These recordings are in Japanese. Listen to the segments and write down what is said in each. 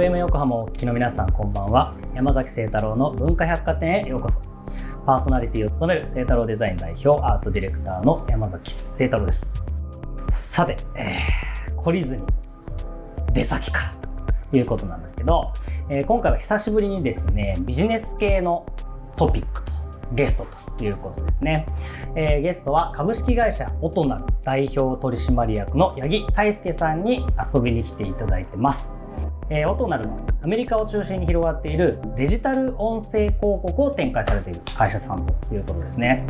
FM 横浜をお聞きの皆さんこんばんは山崎清太郎の文化百貨店へようこそパーソナリティを務める清太郎デザイン代表アートディレクターの山崎清太郎ですさて、えー、懲りずに出先からということなんですけど、えー、今回は久しぶりにですねビジネス系のトピックとゲストということですね。えー、ゲストは株式会社オトナル代表取締役の八木大輔さんに遊びに来ていただいてます。音なるもの。アメリカを中心に広がっているデジタル音声広告を展開されている会社さんということですね。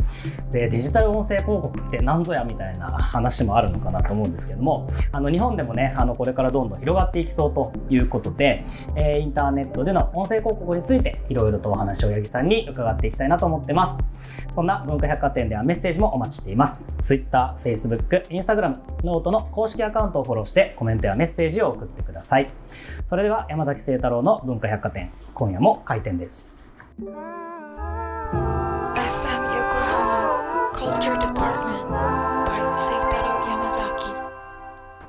で、デジタル音声広告って何ぞやみたいな話もあるのかなと思うんですけども、あの日本でもね、あのこれからどんどん広がっていきそうということで、えー、インターネットでの音声広告についていろいろとお話を八木さんに伺っていきたいなと思ってます。そんな文化百貨店ではメッセージもお待ちしています。Twitter、Facebook、Instagram、ノートの公式アカウントをフォローしてコメントやメッセージを送ってください。それでは山崎晴太郎の文化百貨店。今夜も開店です。FM 横浜 Culture Department by Seitaro Yamazaki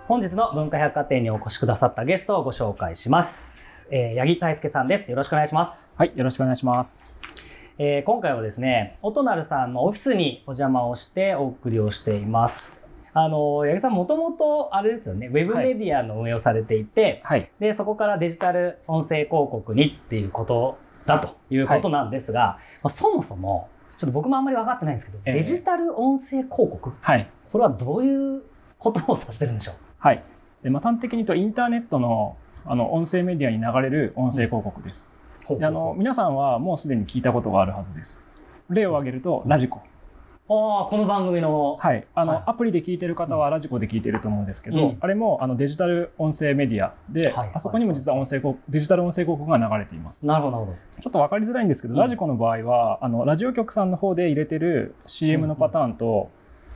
本日の文化百貨店にお越しくださったゲストをご紹介します、えー、八木大輔さんです。よろしくお願いします。はいよろしくお願いします。えー、今回はですね、オトナルさんのオフィスにお邪魔をしてお送りをしています。あの、八木さんもともと、あれですよね、ウェブメディアの運営をされていて、はい、で、そこからデジタル音声広告にっていうことだということなんですが、はい、まあ、そもそも、ちょっと僕もあんまり分かってないんですけど、えー、デジタル音声広告、はい、これはどういうことを指してるんでしょう？はい。でまあ、端的に言うと、インターネットのあの音声メディアに流れる音声広告です。うん、であの皆さんはもうすでに聞いたことがあるはずです。例を挙げると、ラジコ。ああ、この番組の。はい。あの、はい、アプリで聞いてる方はラジコで聞いてると思うんですけど、うん、あれもあのデジタル音声メディアで、はい、あそこにも実は音声広デジタル音声広告が流れています。なるほど、なるほど。ちょっとわかりづらいんですけど、うん、ラジコの場合は、あの、ラジオ局さんの方で入れてる CM のパターンと、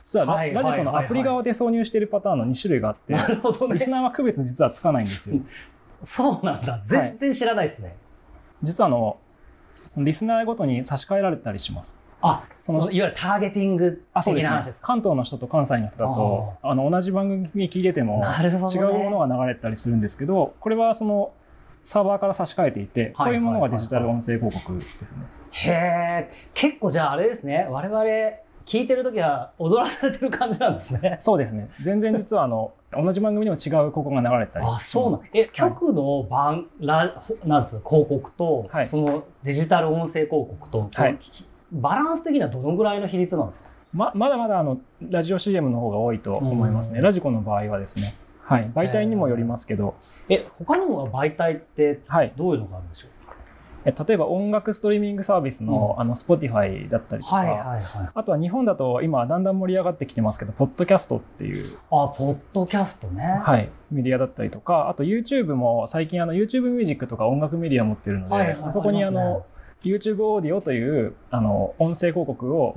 実はラ,、ラジコのアプリ側で挿入しているパターンの2種類があって、リスナーは区別実はつかないんですよ。そうなんだ。全然知らないですね。はい、実はあの、そのリスナーごとに差し替えられたりします。あ、その、いわゆるターゲティング的な話ですか、ね、関東の人と関西の人だと、あの、同じ番組聞いてても、違うものが流れたりするんですけど、これはその、サーバーから差し替えていて、こういうものがデジタル音声広告ですね。へえ、結構じゃああれですね、我々、聞いてるときは踊らされてる感じなんですね。そうですね。全然実はあの、同じ番組にも違う広告が流れたり。あ、そうなんえ、局の番、ラ、なんつう、広告と、はい、そのデジタル音声広告と、はい、バランス的にはどのぐらいの比率なんですか？ままだまだあのラジオ CM の方が多いと思いますね。ラジコの場合はですね。はい。媒体にもよりますけど。え、他の媒体ってどういうのがあるんでしょう、はい、例えば音楽ストリーミングサービスの,、うん、あの Spotify だったりとか、はいはいはい、あとは日本だと今だんだん盛り上がってきてますけど、ポッドキャストっていう。あ、ポッドキャストね。はい。メディアだったりとか、あと YouTube も最近あの YouTube ミュージックとか音楽メディア持ってるので、はいはい、あそこにあの、YouTube オーディオというあの音声広告を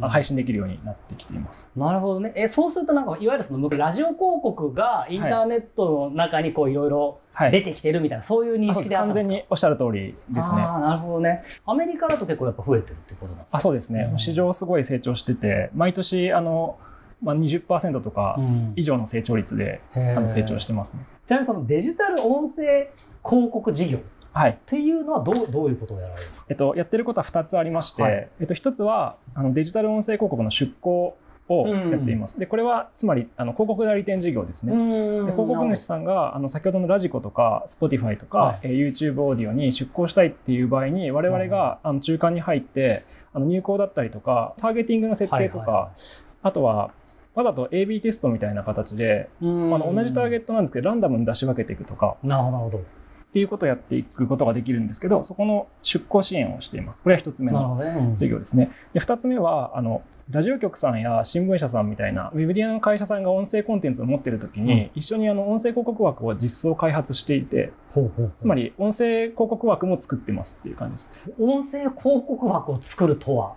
配信できるようになってきています。なるほどね。え、そうするとなんかいわゆるそのラジオ広告がインターネットの中にこういろいろ出てきてるみたいな、はい、そういう認識であったんですか？完全におっしゃる通りですね。あなるほどね。アメリカだと結構やっぱ増えてるってことなんですか？あそうですね。市場すごい成長してて、毎年あの、まあ、20%とか以上の成長率で、うん、あの成長してますね。ちなみにそのデジタル音声広告事業はい。っていうのはどう、どういうことをやられるんですか？えっと、やってることは2つありまして、はい、えっと、1つは、あの、デジタル音声広告の出稿をやっています。で、これは、つまり、あの、広告代理店事業ですね。で広告主さんが、あの、先ほどの radiko とか、 Spotify とか、はい、え YouTube オーディオに出稿したいっていう場合に、我々が、あの、中間に入って、あの、入稿だったりとか、ターゲティングの設定とか、はいはい、あとは、わざと AB テストみたいな形で、あの同じターゲットなんですけど、ランダムに出し分けていくとか。なるほど。っていうことをやっていくことができるんですけど、そこの出向支援をしています。これは一つ目の授業ですね。で、二つ目は、あの、ラジオ局さんや新聞社さんみたいな、ウェブディアの会社さんが音声コンテンツを持っているときに、うん、一緒にあの、音声広告枠を実装開発していて、ほうほうつまり、音声広告枠も作ってますっていう感じです。音声広告枠を作るとは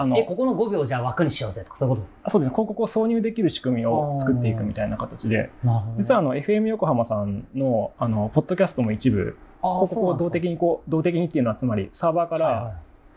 あの、え、ここの5秒じゃあ枠にしようぜとか、そういうことですか？そうですね。広告を挿入できる仕組みを作っていくみたいな形で、実はあの、FM 横浜さんの、あの、ポッドキャストも一部、広告を動的にこう、動的にっていうのはつまりサーバーから、はいはい、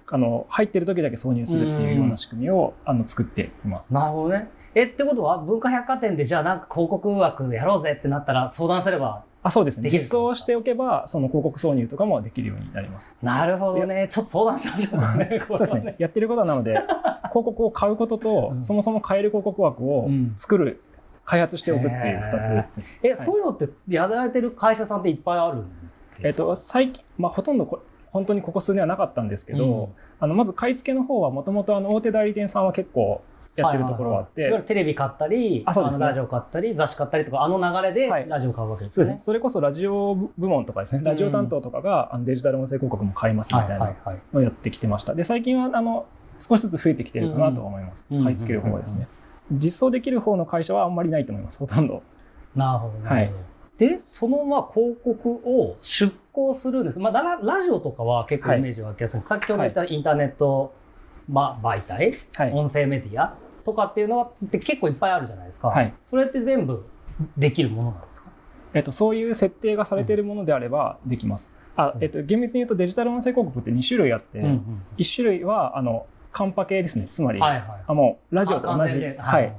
あの、入ってる時だけ挿入するっていうような仕組みを、あの、作っています。なるほどね。え、ってことは文化百貨店でじゃあなんか広告枠やろうぜってなったら相談すればあそうですね。実装しておけばその広告挿入とかもできるようになります。なるほどね。ちょっと相談しましょうかね。そうですね。やってることなので 広告を買うことと、うん。そもそも買える広告枠をうん作る、開発しておくっていう2つです。え、はいそういうのってやられてる会社さんっていっぱいあるんえっですか？と最近、まあ、ほとんどこ本当にここ数年はなかったんですけど、うん。あのまず買い付けの方はもともと大手代理店さんは結構やってるところがあって、はいはいはいテレビ買ったり、あそうですねのラジオ買ったり、雑誌買ったりとか、あの流れではいラジオ買うわけですそうですね。それこそラジオ部門とかですね、ラジオ担当とかがあのデジタル音声広告も買いますみはいたいなはいはい。のをやってきてました。で、最近はあの少しずつ増えてきてるかなと思います。うん買い付ける方はですね。実装できる方の会社はあんまりないと思います、ほとんど。なるほどね。はいで、そのまあ広告を出稿するんですまあ、ララジオとかは結構イメージが湧きやすいです。先ほど言ったインターネット、まあ、媒体、はい。音声メディアとかっていうのはって結構いっぱいあるじゃないですか。はいそれって全部できるものなんですか？えっと、そういう設定がされているものであればできます。あ、えっと、厳密に言うとデジタル音声広告って2種類あって、1種類は、あの、カンパ系ですね。つまり、はいはい。あもう、ラジオと同じ。はい。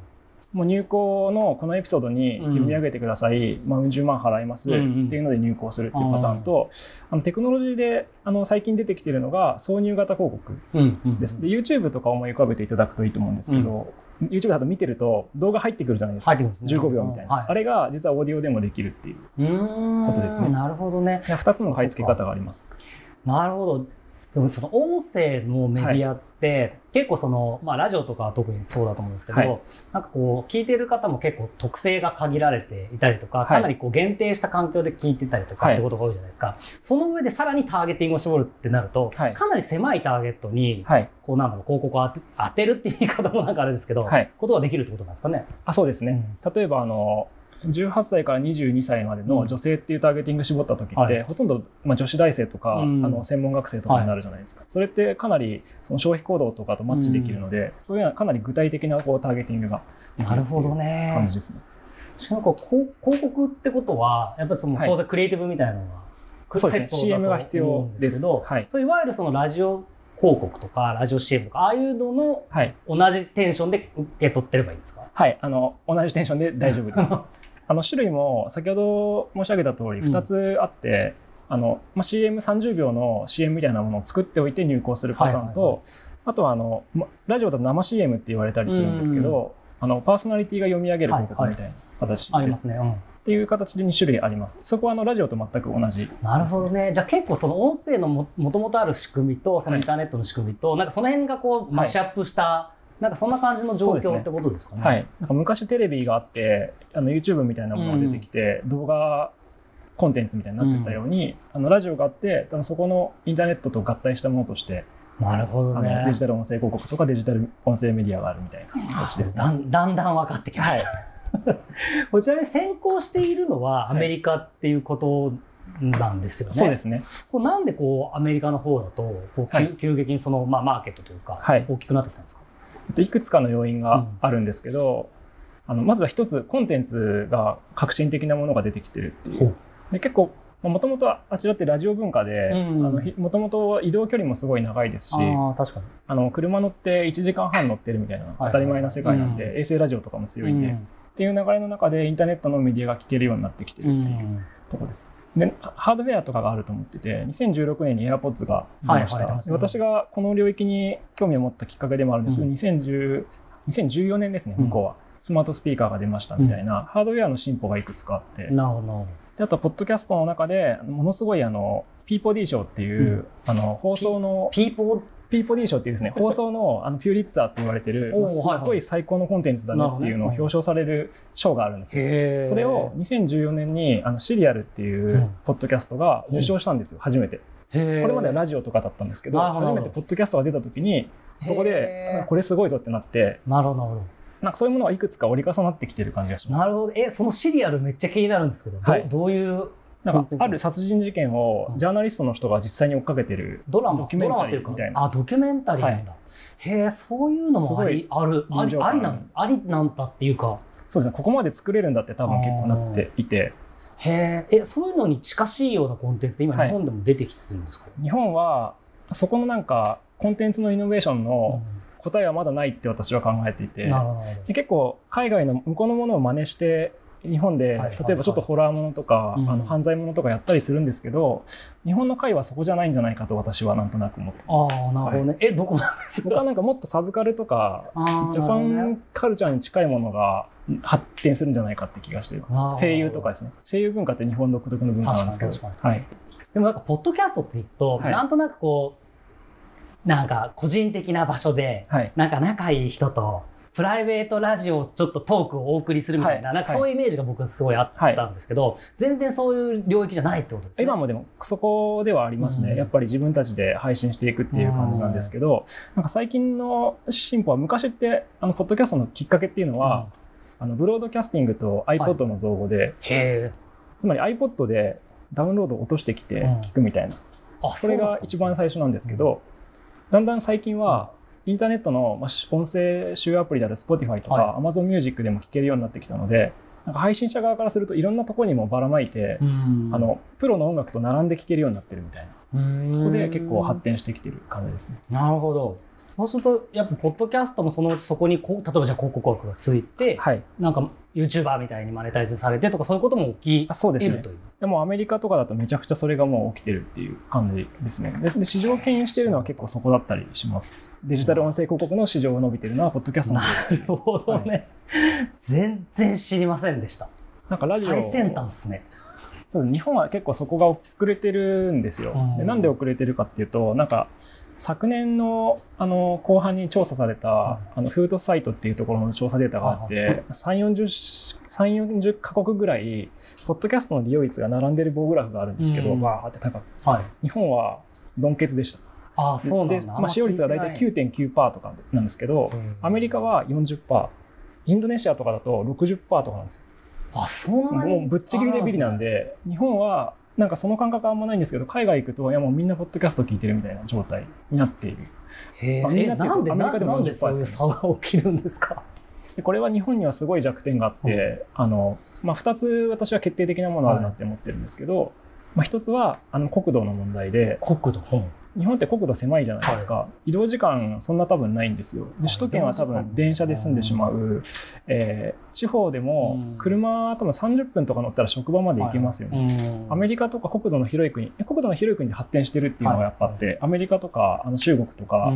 もう入稿のこのエピソードに読み上げてください、まあ、うん十万払いますってうんうんいうので入稿するっていうパターンと、あのテクノロジーであの最近出てきてるのが挿入型広告うんうんです。で、YouTube とか思い浮かべていただくといいと思うんですけど、YouTube だと見てると動画入ってくるじゃないですか。入ってくるんですね15秒みたいな、はいあれが実はオーディオでもできるっていう。ことですねなるほどね。2つの買い付け方があります。なるほど。でもその音声のメディアって、結構その、まあラジオとかは特にそうだと思うんですけど、はいなんかこう聞いてる方も結構特性が限られていたりとか、いかなりこう限定した環境で聞いてたりとかはいってことが多いじゃないですか。その上でさらにターゲティングを絞るってなると、はいかなり狭いターゲットに、はい。こうなんだろう、広告を当て当てるっていう言い方もなんかあれですけど、はいことができるってことなんですかね？あ、そうですね。例えば、あの、18歳から22歳までの女性っていうターゲティング絞った時って、はい。ほとんど、まあ、女子大生とか、うん。あの専門学生とかになるじゃないですか、それってかなりその消費行動とかとマッチできるので、そういうのはかなり具体的なこうターゲティングができるなるほどっていうね。感じですね。しかもこう広広告ってことは、やっぱりそのはい。当然クリエイティブみたいなのが、そうですね。セットだと CM が必要ですけど、はいそういわゆるそのラジオ広告とか、ラジオ CM とか、ああいうののはい。同じテンションで受け取ってればいいんですか？はい。あの、同じテンションで大丈夫です。あの、種類も先ほど申し上げた通り2つあって、あの、まあ、CM30 秒の CM みたいなものを作っておいて入稿するパターンと、はいはいあとはあの、まラジオだと生 CM って言われたりするんですけど、あの、パーソナリティが読み上げる広告みたいな形です。ありますね。うんっていう形で2種類あります。そこはあのラジオと全く同じ。なるほどね。じゃあ結構その音声のももともとある仕組みと、そのインターネットの仕組みと、なんかその辺がこうマッシュアップした、なんかそんな感じの状況ってことですかね。はい。なんか昔テレビがあって、あの YouTube みたいなものが出てきて、動画コンテンツみたいになってたように、あのラジオがあって、多分そこのインターネットと合体したものとして、なるほどねデ。ジタル音声広告とかデジタル音声メディアがあるみたいな形ですね。だんだんだん分かってきました。こちらに先行しているのはアメリカっていうことなんですよね。そうですね。これなんでこうアメリカの方だとこう急,、はい急激にその、まあ、マーケットというか、はい大きくなってきたんですか？えっといくつかの要因があるんですけど、あのまずは一つコンテンツが革新的なものが出てきてるっていう。で結構もともとあちらってラジオ文化でうんもともと移動距離もすごい長いですしああ確かに。あの車乗って1時間半乗ってるみたいなはい当たり前な世界なんで、う衛星ラジオとかも強いんで、っうん。ていう流れの中でインターネットのメディアが聞けるようになってきてるっていうところです。でハードウェアとかがあると思ってて2016年に AirPods が出ました、はいはいで私がこの領域に興味を持ったきっかけでもあるんですけど、2010 2014年ですね向こうは、スマートスピーカーが出ましたみたいな、ハードウェアの進歩がいくつかあって、なるほど。であと、ポッドキャストの中で、ものすごい、あの、ピーボディ賞っていう、うん。あの、放送のど。、ピーポー？ピーボディ賞っていうですね、放送の、あの、ピューリッツァーって言われてる、すっごい最高のコンテンツだねっていうのを表彰される賞があるんですよ。それを2014年に、あの、 Serial っていううん。ポッドキャストが受賞したんですよ、初めて。これまではラジオとかだったんですけど、初めてポッドキャストが出た時に、そこへでー、これすごいぞってなって、なるほどなんかそういうものがいくつか折り重なってきてる感じがします。なるほど。え、そのシリアルめっちゃ気になるんですけど、ど,、はい。どういうなんか、ある殺人事件をジャーナリストの人が実際に追っかけてるドラマ？ドキュメンタリーみたいな。あ、ドキュメンタリーなんだ。へえ、そういうのもあり、ある、あり、ありなん、ありなんだっていうか、そうですね、ここまで作れるんだって多分結構なっていて、へえ、え、そういうのに近しいようなコンテンツって今はい。日本でも出てきてるんですか、日本はそこのなんかコンテンツのイノベーションの答えはまだないって私は考えていて。結構海外の向こうのものを真似して日本で、はいはい例えばちょっとホラーものとか、うん。あの犯罪ものとかやったりするんですけど日本の回はそこじゃないんじゃないかと私はなんとなく思ってああなるほどね、えどこなんですか？僕はなんかもっとサブカルとかジャパンカルチャーに近いものが発展するんじゃないかって気がしています。声優とかですね。声優文化って日本独特の文化なんですけど。はい、でもなんかポッドキャストっていうと、はい。なんとなくこうなんか個人的な場所ではい、なんか仲いい人とプライベートラジオちょっとトークをお送りするみたいな、はい。なんかそういうイメージが僕すごいあったんですけど、全然そういう領域じゃないってことですね。今もでもそこではありますね、うん。やっぱり自分たちで配信していくっていう感じなんですけど、なんか最近の進歩は昔ってあのポッドキャストのきっかけっていうのは、あのブロードキャスティングと iPod の造語で、へえ。つまり iPod でダウンロードを落としてきてうん。聞くみたいな、あ、それが一番最初なんですけど、だんだん最近はインターネットのまあし音声集アプリである Spotify とはか Amazon Music でも聞けるようになってきたので、なんか配信者側からするといろんなところにもばらまいて、うんあのプロの音楽と並んで聴けるようになってるみたいな。こここで結構発展してきてる感じですね。なるほど。そうすると、やっぱ、ポッドキャストもそのうちそこにこう、例えばじゃあ広告枠がついて、はい。なんか YouTuber みたいにマネタイズされてとか、そういうことも起きあそうですね得ると。いう。でもアメリカとかだとめちゃくちゃそれがもう起きてるっていう感じですね。でで市場を牽引してるのは結構そこだったりします。デジタル音声広告の市場が伸びてるのは、ポッドキャストのなるほどね。全然知りませんでした。なんかラジオ最先端っすね。そう日本は結構そこが遅れてるんですよ。うんでなんで遅れてるかっていうと、なんか昨年のあの後半に調査された、あのフードサイトっていうところの調査データがあって、3、40、3 40カ国ぐらい、ポッドキャストの利用率が並んでる棒グラフがあるんですけど、うんわーって高く。はい。日本はドンケツでした。ああ、そうなん。まあ、使用率が大体9.9%とかなんですけど、アメリカは40%、インドネシアとかだと60%とかなんですよ。あ、そんなにもうぶっちぎりでビリなん。で、日本はなんかその感覚はあんまないんですけど、海外行くと、いやもうみんなポッドキャスト聞いてるみたいな状態になっている。へまあみんえ、ななんで、アメリカでもなんでそういう40%差が起きるんですか？でこれは日本にはすごい弱点があって、あの、まあ、2つ私は決定的なものあるなって思ってるんですけど、まあ、1つはあの国土の問題で、国土？日本って国土狭いじゃないですか、移動時間そんな多分ないんですよ。で首都圏は多分電車で住んでしまう、えー地方でもうん。車多分30分とか乗ったら職場まで行けますよね、アメリカとか国土の広い国え国土の広い国で発展してるっていうのがやっぱあって、アメリカとかあの中国とか、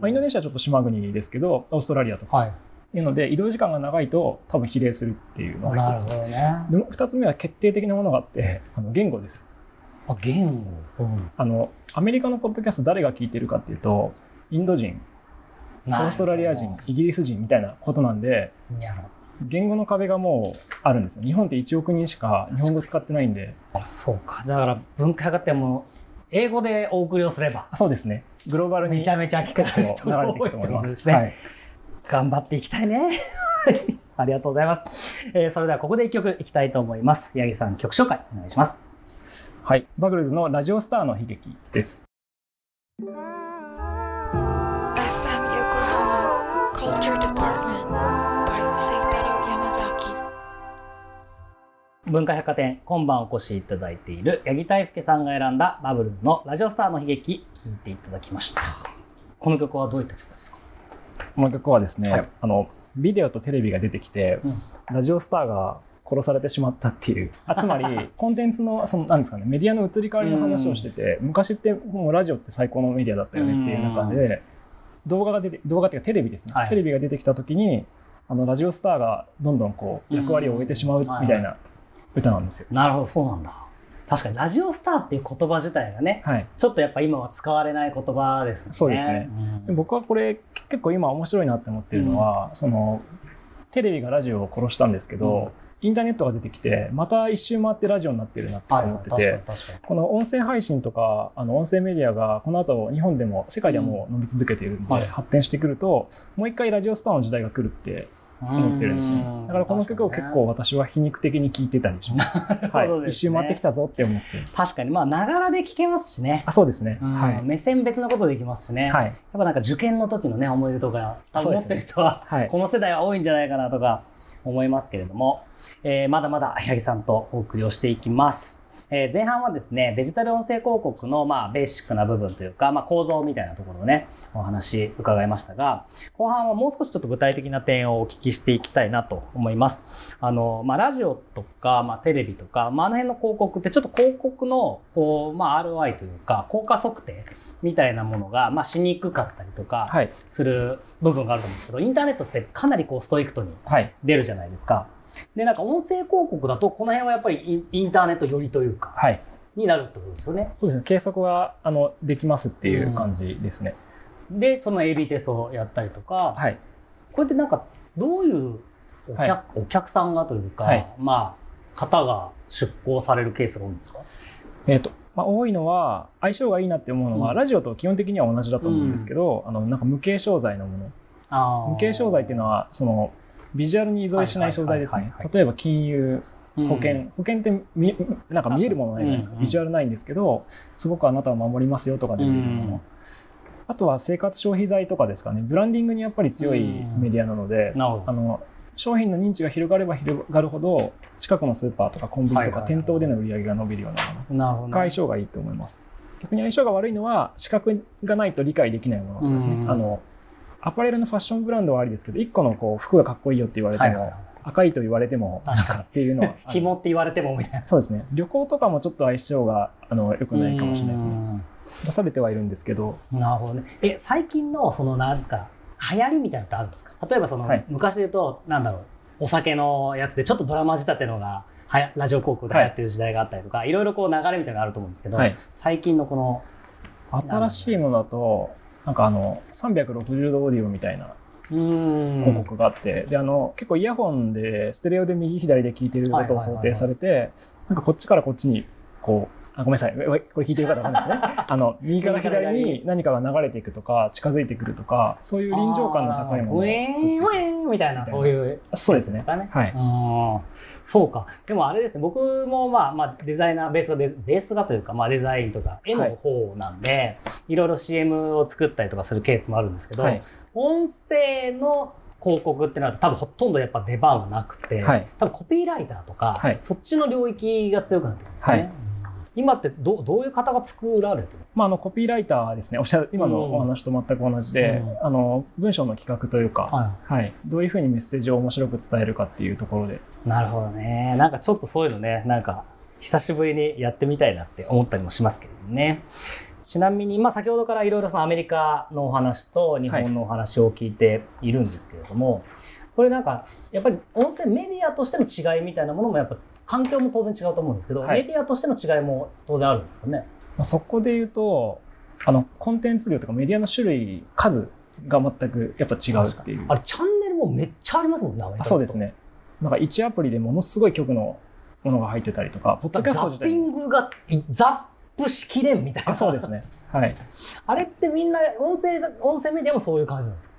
まあ、インドネシアはちょっと島国ですけどオーストラリアとかはい。いうので移動時間が長いと多分比例するっていうのが一つね。でも2つ目は決定的なものがあってあの言語ですあ、言語。うんあのアメリカのポッドキャスト誰が聞いてるかっていうとインド人オーストラリア人、イギリス人みたいなことなんで、言語の壁がもうあるんですよ。日本って1億人しか日本語使ってないんで、どそうか。だから文化がっても、英語でお送りをすれば、あそうですね。グローバルにめちゃめちゃ聞かれる人が多いと思いますね。はい。頑張っていきたいね。ありがとうございます。えーそれではここで一曲いきたいと思います。八木さん曲紹介お願いします。はい。バグルズのラジオスターの悲劇です。文化百貨店今晩お越しいただいている八木大輔さんが選んだバブルズのラジオスターの悲劇聴いていただきました。この曲はどういった曲ですか？この曲はですね、はいあの、ビデオとテレビが出てきて、うんラジオスターが殺されてしまったっていう。あつまり、コンテンツの、その、なんですかね、メディアの移り変わりの話をしてて、昔ってもうラジオって最高のメディアだったよねっていう中で、動画が出て、動画っていうかテレビですね。はいテレビが出てきた時に、あの、ラジオスターがどんどんこう、役割を終えてしまうみたいな歌なんですよ。なるほど、そうなんだ。確かにラジオスターっていう言葉自体がね、はい。ちょっとやっぱ今は使われない言葉ですもんね。そうですねんで僕はこれ結構今面白いなって思ってるのは、そのテレビがラジオを殺したんですけど、インターネットが出てきてまた一周回ってラジオになってるなってはい、思ってて。この音声配信とかあの音声メディアがこの後日本でも世界ではもう伸び続けているんで、はい。発展してくるともう一回ラジオスターの時代が来るって思ってるんですね。だからこの曲を結構私は皮肉的に聴いてたりします、ね。一周回ってきたぞって思って。確かに、まあ、ながらで聞けますしね。あそうですね、うん。はい、目線別のことできますしね。はい。やっぱなんか受験の時のね、思い出とか、多分持ってる人は、はい。この世代は多いんじゃないかなとか思いますけれども、えーまだまだ 八木さんとお送りをしていきます。えー前半はですね、デジタル音声広告のまあベーシックな部分というか、まあ構造みたいなところをね、お話伺いましたが、後半はもう少しちょっと具体的な点をお聞きしていきたいなと思います。あの、まあラジオとか、まあテレビとか、まああの辺の広告ってちょっと広告の、こう、まあ ROI というか、効果測定みたいなものが、まあしにくかったりとか、はい。する部分があると思うんですけど、インターネットってかなりこうストイクトにはい。出るじゃないですか。で、なんか音声広告だと、この辺はやっぱりインターネット寄りというか、はい。になるってことですよね。そうですね。計測は、あの、できますっていう感じですね。で、その AB テストをやったりとか、はい。これってなんか、どういうお客,、はいお客さんがというか、はいまあ、方が出向されるケースが多いんですか？えっ、と、まあ、多いのは、相性がいいなって思うのは、うんラジオと基本的には同じだと思うんですけど、あの、なんか無形商材のもの。無形商材っていうのは、その、ビジュアルに依存しない商材です。ね例えば金融、うん保険、保険って見なんか見えるものないじゃないですか。ビジュアルないんですけど、すごくあなたを守りますよとかで見えるもの。うんあとは生活消費財とかですかね。ブランディングにやっぱり強いメディアなので。あの、商品の認知が広がれば広がるほど、近くのスーパーとかコンビニとか店頭での売り上げが伸びるようなものなるほど、が相性がいいと思います。逆に相性が悪いのは、資格がないと理解できないものですね。うんあの、アパレルのファッションブランドはありですけど、1個のこう服がかっこいいよって言われても、はいはいはい赤いと言われても、確かにっていうのは、紐って言われてもみたいな。そうですね。旅行とかもちょっと相性があの良くないかもしれないですね。ね。出されてはいるんですけど、なるほどね。え、最近のそのなんか、流行りみたいなのってあるんですか？例えばその、はい昔で言うと、なんだろう、お酒のやつでちょっとドラマ仕立てのが、はやラジオ広告で流行ってる時代があったりとか、い、ろいろこう流れみたいなのがあると思うんですけど、はい最近のこの、新しいものだと、なんかあの、360度オーディオみたいな広告があって、で、あの、結構イヤホンで、ステレオで右左で聞いてることを想定されて、なんかこっちからこっちに、こう、あごめんなさい。これ聞いてる方わかんないですね。あの、右から左に何かが流れていくとか、近づいてくるとか、そういう臨場感の高いものをウェーン、ウェーンみたいな、そういう。そうですね。かね。はい。うんそうか。でもあれですね、僕もまあまあデザイナー、ベースがデ、ベースがというか、まあデザインとか絵の方なんで、い、ろいろ CM を作ったりとかするケースもあるんですけど、はい。音声の広告ってなると多分ほとんどやっぱ出番はなくて、はい多分コピーライターとか、はいそっちの領域が強くなってくるんですよね。はい今ってどどういう方が作られてるまあ、あの、コピーライターですね。おっしゃる、今のお話と全く同じで、うんあの、文章の企画というか、ははい。どういうふうにメッセージを面白く伝えるかっていうところで、い。なるほどね。なんかちょっとそういうのね、なんか久しぶりにやってみたいなって思ったりもしますけれどもね。ちなみに、まあ先ほどからいろいろそのアメリカのお話と日本のお話を聞いているんですけれども、これなんか、やっぱり音声メディアとしての違いみたいなものもやっぱ環境も当然違うと思うんですけど、はいメディアとしての違いも当然あるんですかね？まあ、そこで言うと、あの、コンテンツ量とかメディアの種類、数が全くやっぱ違うっていう。あれ、チャンネルもめっちゃありますもんね、あそうです。ね。なんか1アプリでものすごい曲のものが入ってたりとか、ポッドキャスザッピト自体もングが、ザップしきれんみたいな。あそうです。ね。はい。あれってみんな、音声が、音声メディアもそういう感じなんですか？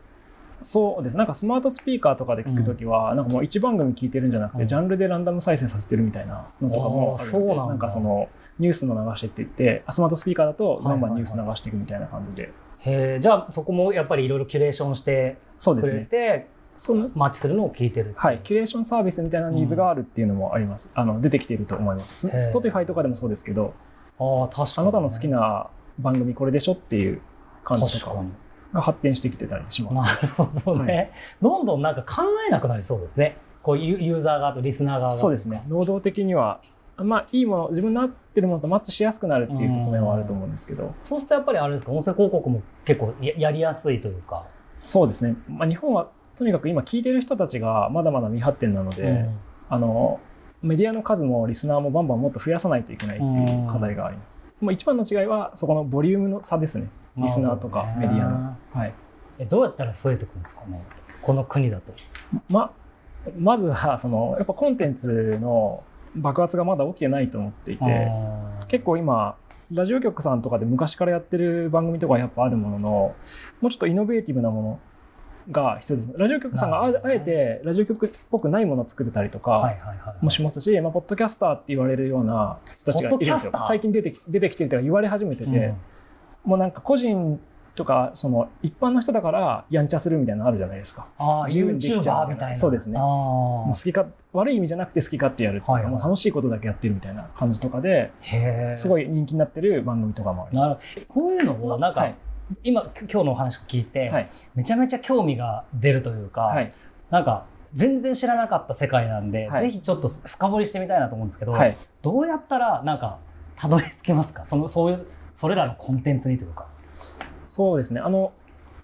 そうです。なんかスマートスピーカーとかで聞くときは、なんかもう一番組聞いてるんじゃなくて、うんジャンルでランダム再生させてるみたいなのとかもあるあーそうなんかその、ニュースの流してって言って、あスマートスピーカーだとバンバンニュース流はいはいしていくみたいな感じで。へえ、じゃあそこもやっぱりいろいろキュレーションしてくれそうですね。て、そのマッチするのを聞いてるはい、キュレーションサービスみたいなニーズがあるっていうのもあります。あの出てきていると思います。Spotify とかでもそうですけど、ああ、確かに、あなたの好き。な番組これでしょっていう感じとか確かに。が発展してきてたりします。なるほどね、どんどんなんか考えなくなりそうですね。こうユユーザー側とリスナー側が。そうですね。能動的には、まあいいもの、自分の合ってるものとマッチしやすくなるっていう側面はあると思うんですけど、そうするとやっぱりあれですか、音声広告も結構ややりやすいというか。そうですね。まあ日本はとにかく今聞いてる人たちがまだまだ未発展なので、うんあの、メディアの数もリスナーもバンバンもっと増やさないといけないっていう課題があります。もう一番の違いはそこのボリュームの差ですね。リスナーとかメディアの。はい。えどうやったら増えていくんですか？ねこの国だと。ま、まずは、その、やっぱコンテンツの爆発がまだ起きてないと思っていて、結構今、ラジオ局さんとかで昔からやってる番組とかはやっぱあるものの、もうちょっとイノベーティブなものが必要です。ラジオ局さんがあ,、えてラジオ局っぽくないものを作ってたりとか。もしますし、まあ、ポッドキャスターって言われるような人たちがいるんですよポッドキャスター？最近出てき出てきてるとか言われ始めてて、うんもうなんか個人とかその一般の人だからやんちゃするみたいなのあるじゃないですか。ああ、自由にできちゃうみたいな。そうですねあもう好きか悪い意味じゃなくて好き勝手やるっていうもう楽しいことだけやってるみたいな感じとかで。すごい人気になってる番組とかもありなるます。こういうのを、なんか、はい今、今日のお話を聞いて、はい。めちゃめちゃ興味が出るというか、はい。なんか、全然知らなかった世界なんで、はい。ぜひちょっと深掘りしてみたいなと思うんですけど、はい。どうやったら、なんか、たどり着けますか？その、そういう、それらのコンテンツにというか。そうですね。あの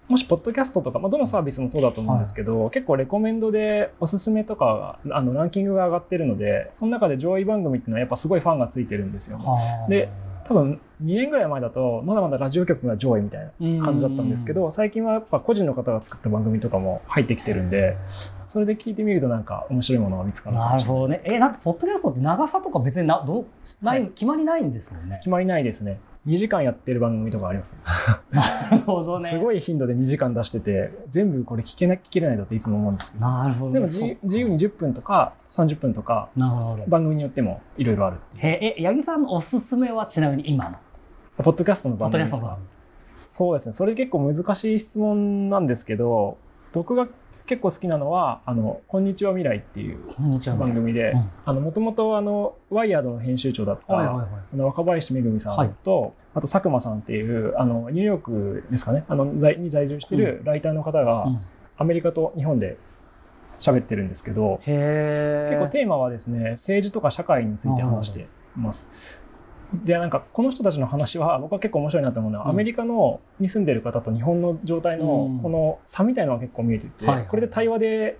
もしポッドキャストとか、まあ、どのサービスもそうだと思うんですけど、結構レコメンドでおすすめとかがあのランキングが上がってるのでその中で上位番組っていうのはやっぱすごいファンがついてるんですよ。ね。で多分2年ぐらい前だとまだまだラジオ局が上位みたいな感じだったんですけど最近はやっぱ個人の方が作った番組とかも入ってきてるんでそれで聞いてみるとなんか面白いものが見つかるかなるほどね。え、なんか、ポッドキャストって長さとか別にな、どう、ない、はい決まりないんですもんね決。まりないですね2時間やってる番組とかあります、なるほどね。すごい頻度で2時間出してて全部これ聞けなきれないだっていつも思うんですけどなるほどね。でも自自由に10分とか30分とかなるほど。番組によってもいろいろあるっていうへえ、八木さんのおすすめはちなみに今の？ポッドキャストの番組ですか？そうですねそれ結構難しい質問なんですけど僕が結構好きなのは「あのこんにちは未来」っていう。番組でもともとあのワイヤードの編集長だった、はいはいはい。あの若林めぐみさんと、あと佐久間さんっていうあのニューヨークですかねあの在に在住してるライターの方が、うんアメリカと日本で喋ってるんですけど。結構テーマはですね政治とか社会について話しています。でなんかこの人たちの話は僕は結構面白いなと思うのは、うん。アメリカのに住んでる方と日本の状態うん。のこの差みたいのが結構見えてて、はいはいこれで対話で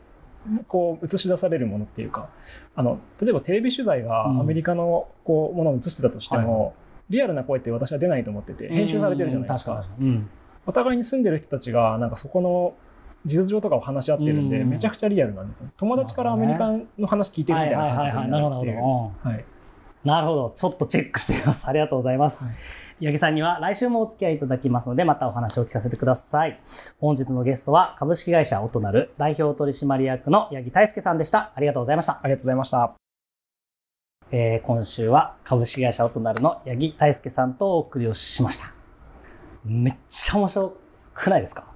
こう映し出されるものっていうかあの例えばテレビ取材がうん。アメリカのこうものを映してたとしても、リアルな声って私は出ないと思ってて編集されてるじゃないですか。お互いに住んでる人たちがなんかそこの実情とかを話し合ってるんで、うん。めちゃくちゃリアルなんですよ。友達からアメリカの話聞いてるみたいな感覚になるっていう。なるほど。ちょっとチェックしてみます。ありがとうございます。はい八木さんには来週もお付き合いいただきますので、またお話を聞かせてください。本日のゲストは株式会社オトナル代表取締役の八木大輔さんでした。ありがとうございました。ありがとうございました。えー今週は株式会社オトナルの八木大輔さんとお送りをしました。めっちゃ面白くないですか？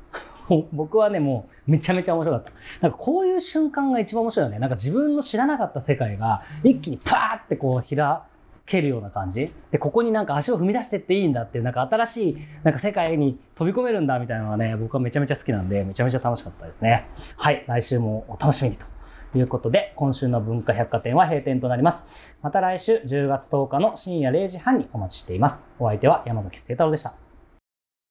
僕はね、もうめちゃめちゃ面白かった。なんかこういう瞬間が一番面白いよね。なんか自分の知らなかった世界が一気にパーってこう開けるような感じ。で、ここになんか足を踏み出してっていいんだっていう、なんか新しいなんか世界に飛び込めるんだみたいなのがね、僕はめちゃめちゃ好きなんで、めちゃめちゃ楽しかったですね。はい、来週もお楽しみにと。ということで、今週の文化百貨店は閉店となります。また来週10月10日の深夜0時半にお待ちしています。お相手は山崎聖太郎でした。